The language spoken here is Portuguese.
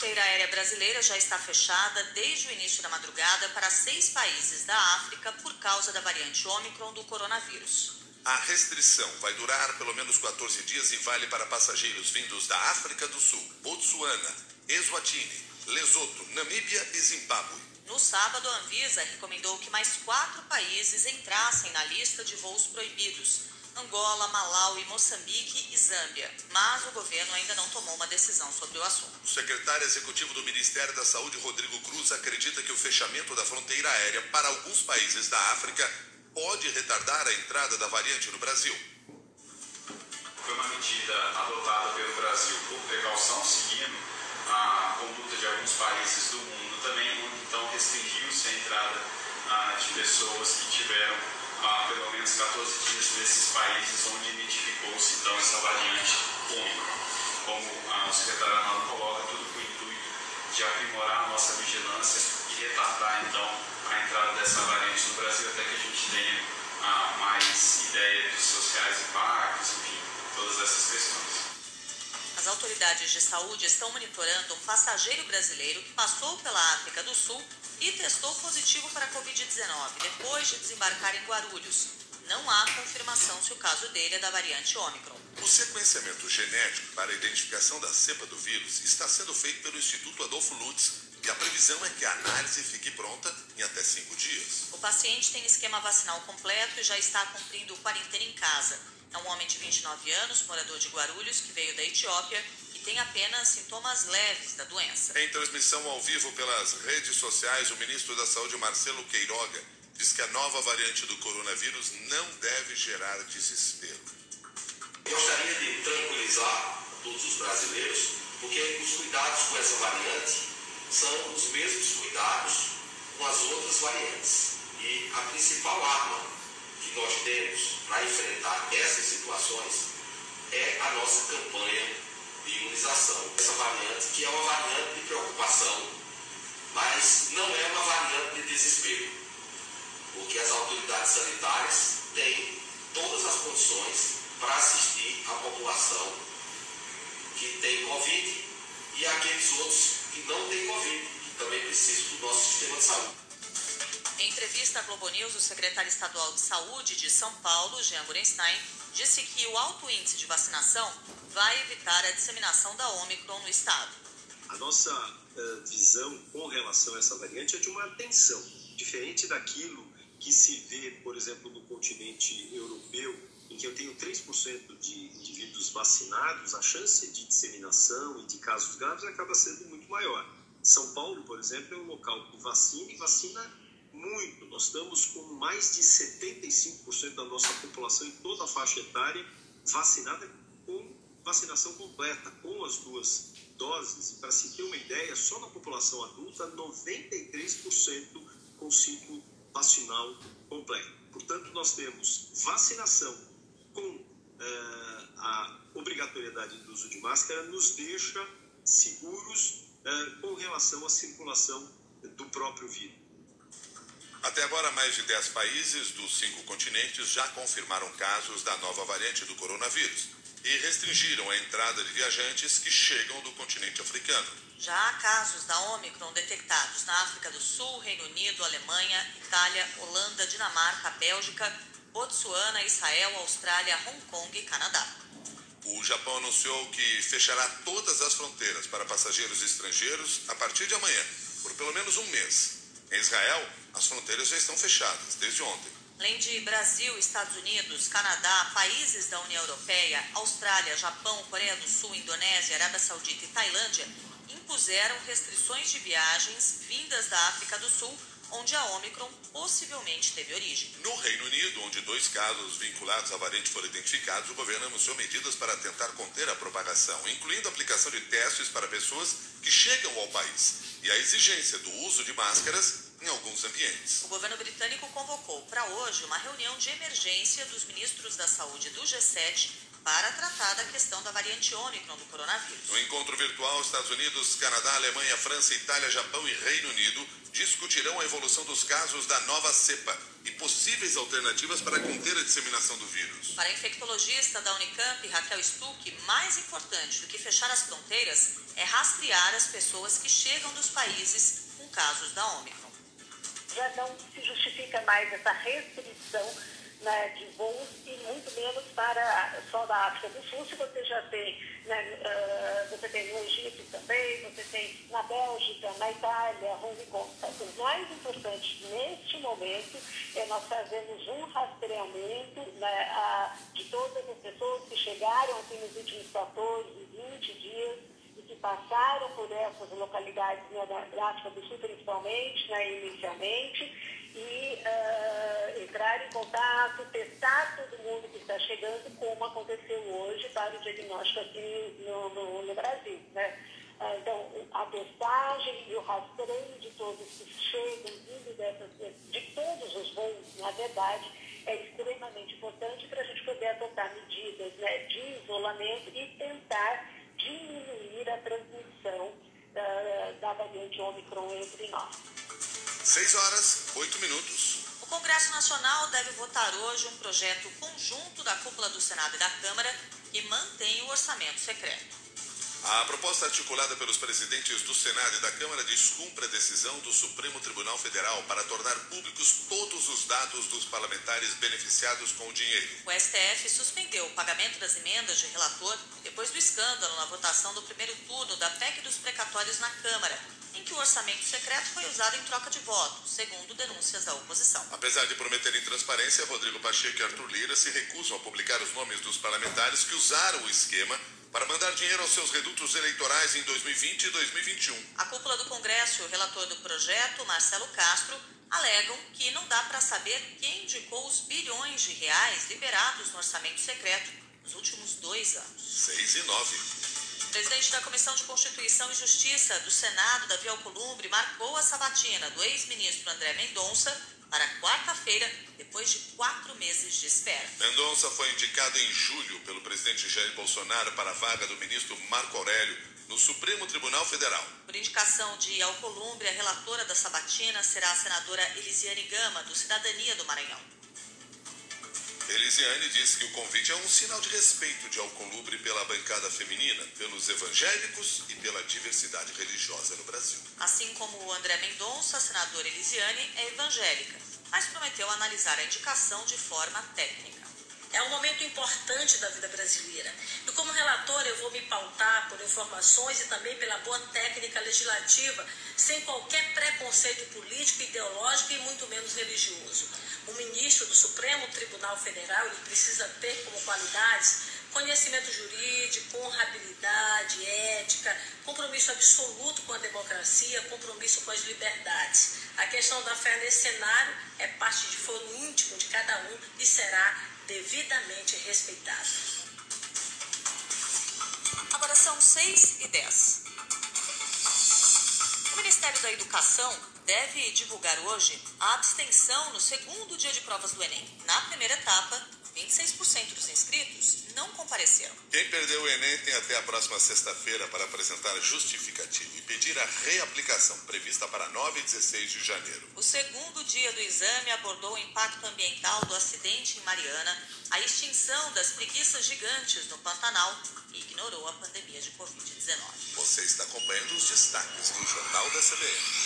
fronteira aérea brasileira já está fechada desde o início da madrugada para seis países da África por causa da variante Ômicron do coronavírus. A restrição vai durar pelo menos 14 dias e vale para passageiros vindos da África do Sul, Botsuana, Eswatini, Lesoto, Namíbia e Zimbábue. No sábado, a Anvisa recomendou que mais quatro países entrassem na lista de voos proibidos: Angola, Malawi, Moçambique e Zâmbia. Mas o governo ainda não tomou uma decisão sobre o assunto. O secretário executivo do Ministério da Saúde, Rodrigo Cruz, acredita que o fechamento da fronteira aérea para alguns países da África pode retardar a entrada da variante no Brasil. Foi uma medida adotada pelo Brasil por precaução, seguindo a conduta de alguns países do mundo também, onde então restringiu-se a entrada ah, de pessoas que tiveram ah, pelo menos 14 dias nesses países onde identificou-se então essa variante Ômicron. Como o secretário Arnaldo coloca, tudo com o intuito de aprimorar a nossa vigilância e retardar então a entrada dessa variante no Brasil até que a gente tenha ah, mais ideia dos reais impactos, enfim, todas essas questões. As autoridades de saúde estão monitorando um passageiro brasileiro que passou pela África do Sul e testou positivo para a Covid-19 depois de desembarcar em Guarulhos. Não há confirmação se o caso dele é da variante Ômicron. O sequenciamento genético para a identificação da cepa do vírus está sendo feito pelo Instituto Adolfo Lutz e a previsão é que a análise fique pronta em até cinco dias. O paciente tem esquema vacinal completo e já está cumprindo quarentena em casa. É um homem de 29 anos, morador de Guarulhos, que veio da Etiópia tem apenas sintomas leves da doença. Em transmissão ao vivo pelas redes sociais, o ministro da Saúde, Marcelo Queiroga, diz que a nova variante do coronavírus não deve gerar desespero. Gostaria de tranquilizar todos os brasileiros, porque os cuidados com essa variante são os mesmos cuidados com as outras variantes. E a principal arma que nós temos para enfrentar essas situações é a nossa campanha de imunização. Essa variante, que é uma variante de preocupação, mas não é uma variante de desespero, porque as autoridades sanitárias têm todas as condições para assistir a população que tem Covid e aqueles outros que não têm Covid, que também precisam do nosso sistema de saúde. Em entrevista à Globo News, o secretário estadual de saúde de São Paulo, Jean Gorenstein, disse que o alto índice de vacinação vai evitar a disseminação da Omicron no estado. A nossa uh, visão com relação a essa variante é de uma atenção, diferente daquilo que se vê, por exemplo, no continente europeu, em que eu tenho 3% de indivíduos vacinados, a chance de disseminação e de casos graves acaba sendo muito maior. São Paulo, por exemplo, é um local que vacina e vacina muito. Nós estamos com mais de 75% da nossa população em toda a faixa etária vacinada com vacinação completa, com as duas doses. Para se ter uma ideia, só na população adulta, 93% com ciclo vacinal completo. Portanto, nós temos vacinação com uh, a obrigatoriedade do uso de máscara, nos deixa seguros uh, com relação à circulação do próprio vírus. Até agora, mais de 10 países dos cinco continentes já confirmaram casos da nova variante do coronavírus e restringiram a entrada de viajantes que chegam do continente africano. Já há casos da Omicron detectados na África do Sul, Reino Unido, Alemanha, Itália, Holanda, Dinamarca, Bélgica, Botsuana, Israel, Austrália, Hong Kong e Canadá. O Japão anunciou que fechará todas as fronteiras para passageiros estrangeiros a partir de amanhã, por pelo menos um mês. Em Israel, as fronteiras já estão fechadas desde ontem. Além de Brasil, Estados Unidos, Canadá, países da União Europeia, Austrália, Japão, Coreia do Sul, Indonésia, Arábia Saudita e Tailândia impuseram restrições de viagens vindas da África do Sul, onde a Omicron possivelmente teve origem. No Reino Unido, onde dois casos vinculados à variante foram identificados, o governo anunciou medidas para tentar conter a propagação, incluindo a aplicação de testes para pessoas que chegam ao país e a exigência do uso de máscaras em alguns ambientes. O governo britânico convocou para hoje uma reunião de emergência dos ministros da saúde do G7 para tratar da questão da variante Ômicron do coronavírus. No encontro virtual, Estados Unidos, Canadá, Alemanha, França, Itália, Japão e Reino Unido discutirão a evolução dos casos da nova cepa e possíveis alternativas para conter a disseminação do vírus. Para a infectologista da Unicamp, Raquel Stuck, mais importante do que fechar as fronteiras é rastrear as pessoas que chegam dos países com casos da Ômicron. Já não se justifica mais essa restrição né, de voos e muito menos para só da África do Sul, se você já tem, né, uh, você tem no Egito também, você tem na Bélgica, na Itália, Hong Kong. Então, o mais importante neste momento é nós fazermos um rastreamento né, a, de todas as pessoas que chegaram aqui nos últimos 14, 20 dias passaram por essas localidades né, África do Sul, principalmente, né, inicialmente, e uh, entrar em contato, testar todo mundo que está chegando, como aconteceu hoje para o diagnóstico aqui no, no, no Brasil. Né? Uh, então, a testagem e o rastreio de todos que chegam, vindo dessas, de todos os voos, na verdade, é extremamente importante para a gente poder adotar medidas né, de isolamento e tentar diminuir a transmissão uh, da variante Omicron entre nós. 6 horas, 8 minutos. O Congresso Nacional deve votar hoje um projeto conjunto da cúpula do Senado e da Câmara que mantém o orçamento secreto. A proposta articulada pelos presidentes do Senado e da Câmara descumpre a decisão do Supremo Tribunal Federal para tornar públicos todos os dados dos parlamentares beneficiados com o dinheiro. O STF suspendeu o pagamento das emendas de relator depois do escândalo na votação do primeiro turno da PEC dos precatórios na Câmara, em que o orçamento secreto foi usado em troca de voto, segundo denúncias da oposição. Apesar de prometerem transparência, Rodrigo Pacheco e Arthur Lira se recusam a publicar os nomes dos parlamentares que usaram o esquema para mandar dinheiro aos seus redutos eleitorais em 2020 e 2021. A cúpula do Congresso e o relator do projeto, Marcelo Castro, alegam que não dá para saber quem indicou os bilhões de reais liberados no orçamento secreto nos últimos dois anos. 6 e 9. O presidente da Comissão de Constituição e Justiça do Senado, Davi Alcolumbre, marcou a sabatina do ex-ministro André Mendonça para quarta-feira, depois de quatro meses de espera. Mendonça foi indicado em julho pelo presidente Jair Bolsonaro para a vaga do ministro Marco Aurélio no Supremo Tribunal Federal. Por indicação de Alcolumbre, a relatora da sabatina será a senadora Elisiane Gama, do Cidadania do Maranhão. Elisiane disse que o convite é um sinal de respeito de Alcolumbre pela bancada feminina, pelos evangélicos e pela diversidade religiosa no Brasil. Assim como o André Mendonça, a senadora Elisiane é evangélica, mas prometeu analisar a indicação de forma técnica. É um momento importante da vida brasileira. E como relator, eu vou me pautar por informações e também pela boa técnica legislativa, sem qualquer preconceito político, ideológico e muito menos religioso. O ministro do Supremo Tribunal Federal ele precisa ter como qualidades conhecimento jurídico, honrabilidade, ética, compromisso absoluto com a democracia, compromisso com as liberdades. A questão da fé nesse cenário é parte de foro íntimo de cada um e será devidamente respeitado. Agora são 6 e 10. O Ministério da Educação deve divulgar hoje a abstenção no segundo dia de provas do Enem. Na primeira etapa, 26% dos inscritos não compareceram. Quem perdeu o Enem tem até a próxima sexta-feira para apresentar justificativa e pedir a reaplicação prevista para 9 e 16 de janeiro. O segundo dia do exame abordou o impacto ambiental do acidente em Mariana, a extinção das preguiças gigantes no Pantanal e ignorou a pandemia de Covid-19. Você está acompanhando os destaques do Jornal da CBN.